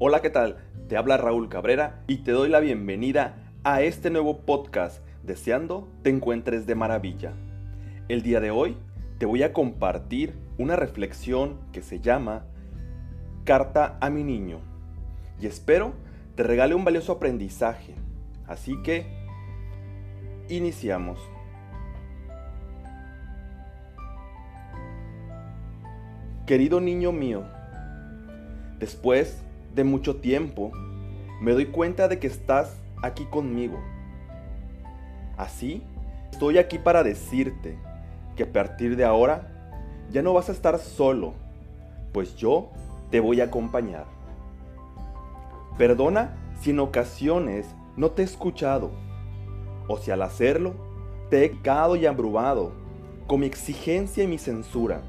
Hola, ¿qué tal? Te habla Raúl Cabrera y te doy la bienvenida a este nuevo podcast, deseando te encuentres de maravilla. El día de hoy te voy a compartir una reflexión que se llama Carta a mi niño y espero te regale un valioso aprendizaje. Así que, iniciamos. Querido niño mío, después de mucho tiempo, me doy cuenta de que estás aquí conmigo. Así, estoy aquí para decirte que a partir de ahora ya no vas a estar solo, pues yo te voy a acompañar. Perdona si en ocasiones no te he escuchado, o si al hacerlo te he cado y abrumado con mi exigencia y mi censura.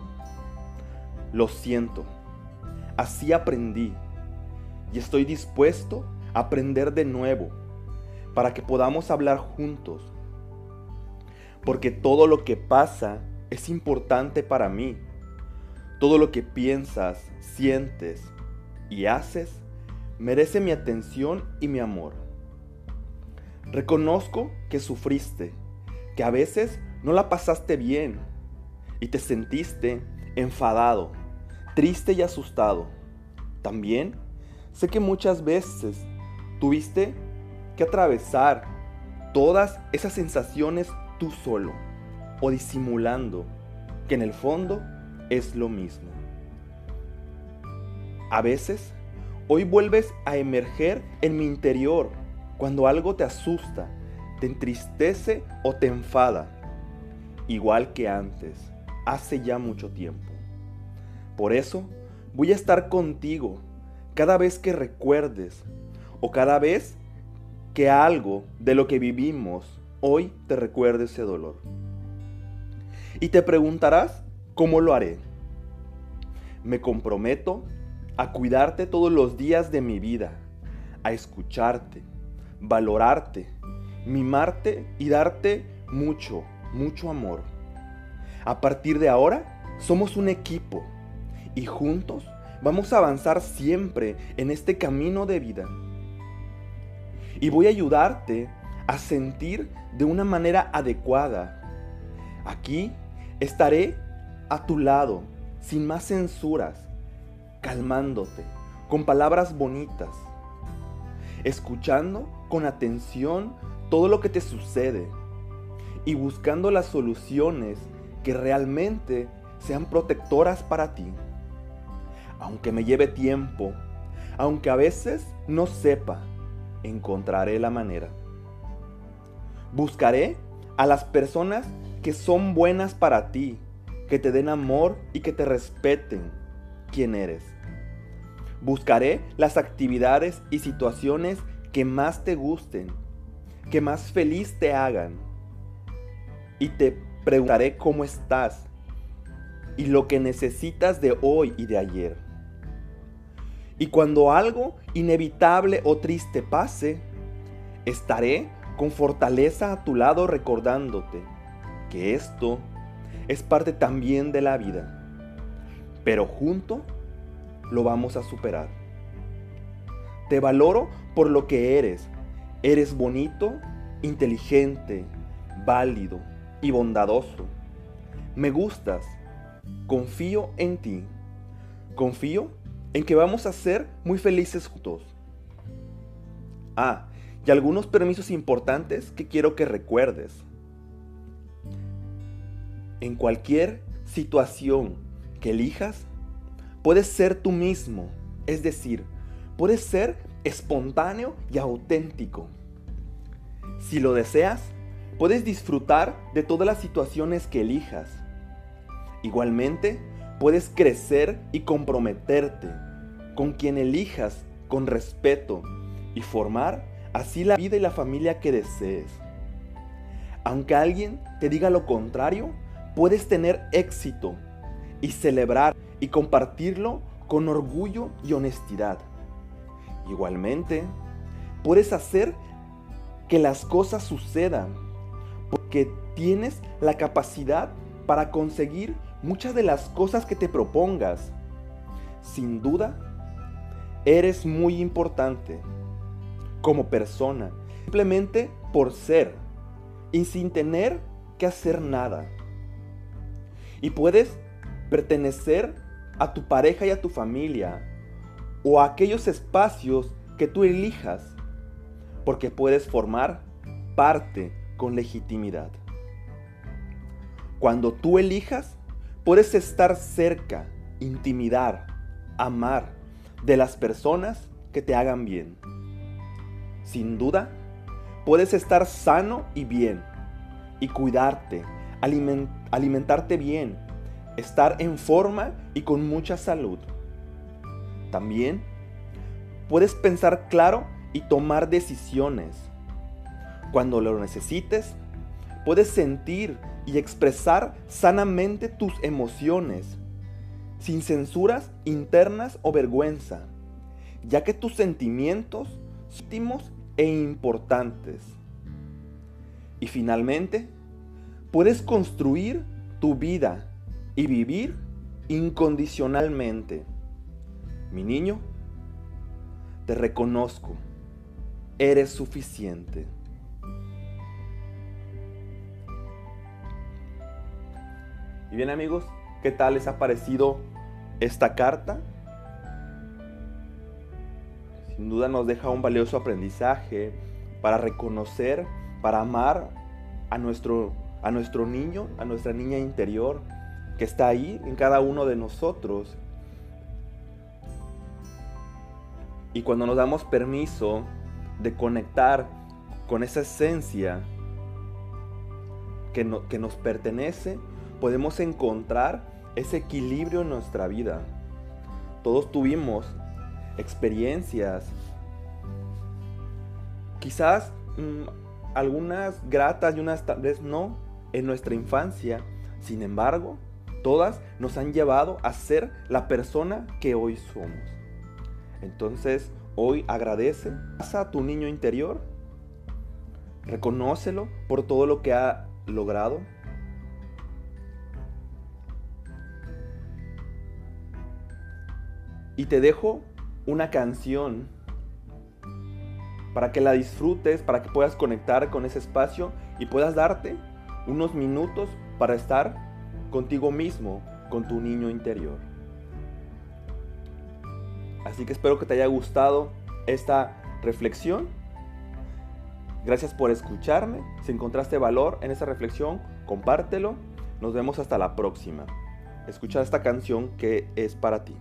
Lo siento, así aprendí y estoy dispuesto a aprender de nuevo para que podamos hablar juntos. Porque todo lo que pasa es importante para mí. Todo lo que piensas, sientes y haces merece mi atención y mi amor. Reconozco que sufriste, que a veces no la pasaste bien y te sentiste enfadado, triste y asustado. También sé que muchas veces tuviste que atravesar todas esas sensaciones tú solo o disimulando, que en el fondo es lo mismo. A veces, hoy vuelves a emerger en mi interior cuando algo te asusta, te entristece o te enfada, igual que antes, hace ya mucho tiempo. Por eso voy a estar contigo cada vez que recuerdes o cada vez que algo de lo que vivimos hoy te recuerde ese dolor. Y te preguntarás, ¿cómo lo haré? Me comprometo a cuidarte todos los días de mi vida, a escucharte, valorarte, mimarte y darte mucho, mucho amor. A partir de ahora, somos un equipo y juntos vamos a avanzar siempre en este camino de vida. Y voy a ayudarte a sentir de una manera adecuada. Aquí estaré a tu lado, sin más censuras, calmándote, con palabras bonitas, escuchando con atención todo lo que te sucede y buscando las soluciones que realmente sean protectoras para ti aunque me lleve tiempo, aunque a veces no sepa, encontraré la manera. Buscaré a las personas que son buenas para ti, que te den amor y que te respeten quien eres. Buscaré las actividades y situaciones que más te gusten, que más feliz te hagan. Y te preguntaré cómo estás y lo que necesitas de hoy y de ayer. Y cuando algo inevitable o triste pase, estaré con fortaleza a tu lado recordándote que esto es parte también de la vida. Pero junto lo vamos a superar. Te valoro por lo que eres. Eres bonito, inteligente, válido y bondadoso. Me gustas. Confío en ti. Confío en que vamos a ser muy felices juntos. Ah, y algunos permisos importantes que quiero que recuerdes. En cualquier situación que elijas, puedes ser tú mismo, es decir, puedes ser espontáneo y auténtico. Si lo deseas, puedes disfrutar de todas las situaciones que elijas. Igualmente, puedes crecer y comprometerte con quien elijas con respeto y formar así la vida y la familia que desees. Aunque alguien te diga lo contrario, puedes tener éxito y celebrar y compartirlo con orgullo y honestidad. Igualmente, puedes hacer que las cosas sucedan porque tienes la capacidad para conseguir muchas de las cosas que te propongas. Sin duda, eres muy importante como persona, simplemente por ser y sin tener que hacer nada. Y puedes pertenecer a tu pareja y a tu familia o a aquellos espacios que tú elijas, porque puedes formar parte con legitimidad. Cuando tú elijas, puedes estar cerca, intimidar, amar de las personas que te hagan bien. Sin duda, puedes estar sano y bien y cuidarte, alimentarte bien, estar en forma y con mucha salud. También puedes pensar claro y tomar decisiones. Cuando lo necesites, puedes sentir y expresar sanamente tus emociones, sin censuras internas o vergüenza, ya que tus sentimientos son íntimos e importantes. Y finalmente, puedes construir tu vida y vivir incondicionalmente. Mi niño, te reconozco, eres suficiente. Y bien amigos, ¿qué tal les ha parecido esta carta? Sin duda nos deja un valioso aprendizaje para reconocer, para amar a nuestro, a nuestro niño, a nuestra niña interior que está ahí en cada uno de nosotros. Y cuando nos damos permiso de conectar con esa esencia que, que nos pertenece, podemos encontrar ese equilibrio en nuestra vida. Todos tuvimos experiencias, quizás mm, algunas gratas y unas tal vez no en nuestra infancia. Sin embargo, todas nos han llevado a ser la persona que hoy somos. Entonces, hoy agradece a tu niño interior, reconócelo por todo lo que ha logrado. Y te dejo una canción para que la disfrutes, para que puedas conectar con ese espacio y puedas darte unos minutos para estar contigo mismo, con tu niño interior. Así que espero que te haya gustado esta reflexión. Gracias por escucharme. Si encontraste valor en esta reflexión, compártelo. Nos vemos hasta la próxima. Escucha esta canción que es para ti.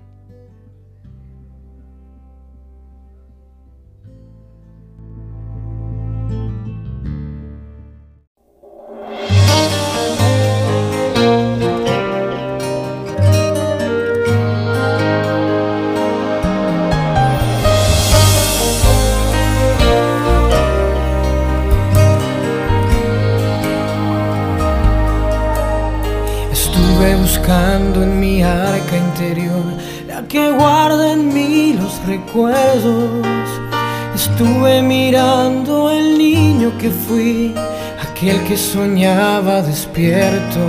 Buscando en mi arca interior, la que guarda en mí los recuerdos. Estuve mirando el niño que fui, aquel que soñaba despierto.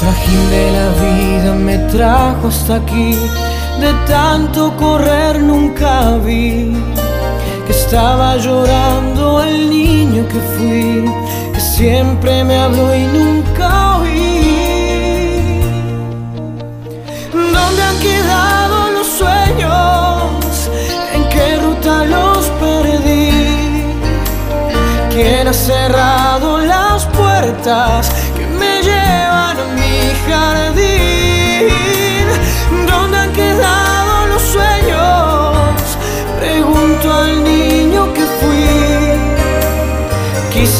Trajín de la vida me trajo hasta aquí, de tanto correr nunca vi estaba llorando el niño que fui, que siempre me habló y nunca oí. ¿Dónde han quedado los sueños? ¿En qué ruta los perdí? ¿Quién ha cerrado las puertas que me llevan a mi jardín?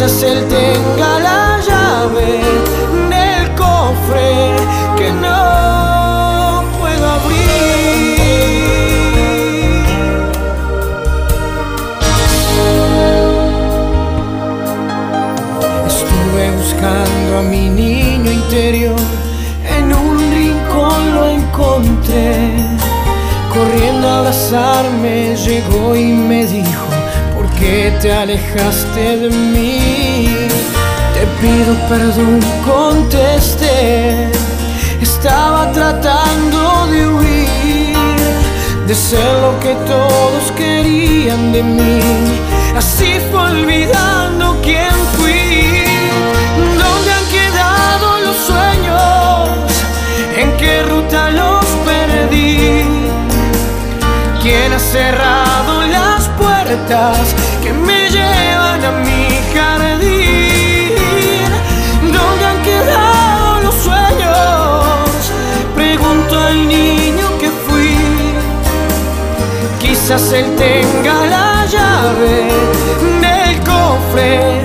Quizás él tenga la llave del cofre que no puedo abrir. Estuve buscando a mi niño interior, en un rincón lo encontré. Corriendo a abrazarme llegó y me dijo, ¿por qué te alejaste de mí? Te pido perdón, contesté. estaba tratando de huir, de ser lo que todos querían de mí. Así fue olvidando quién fui. ¿Dónde han quedado los sueños? ¿En qué ruta los perdí? ¿Quién ha cerrado las puertas Quizás él tenga la llave del cofre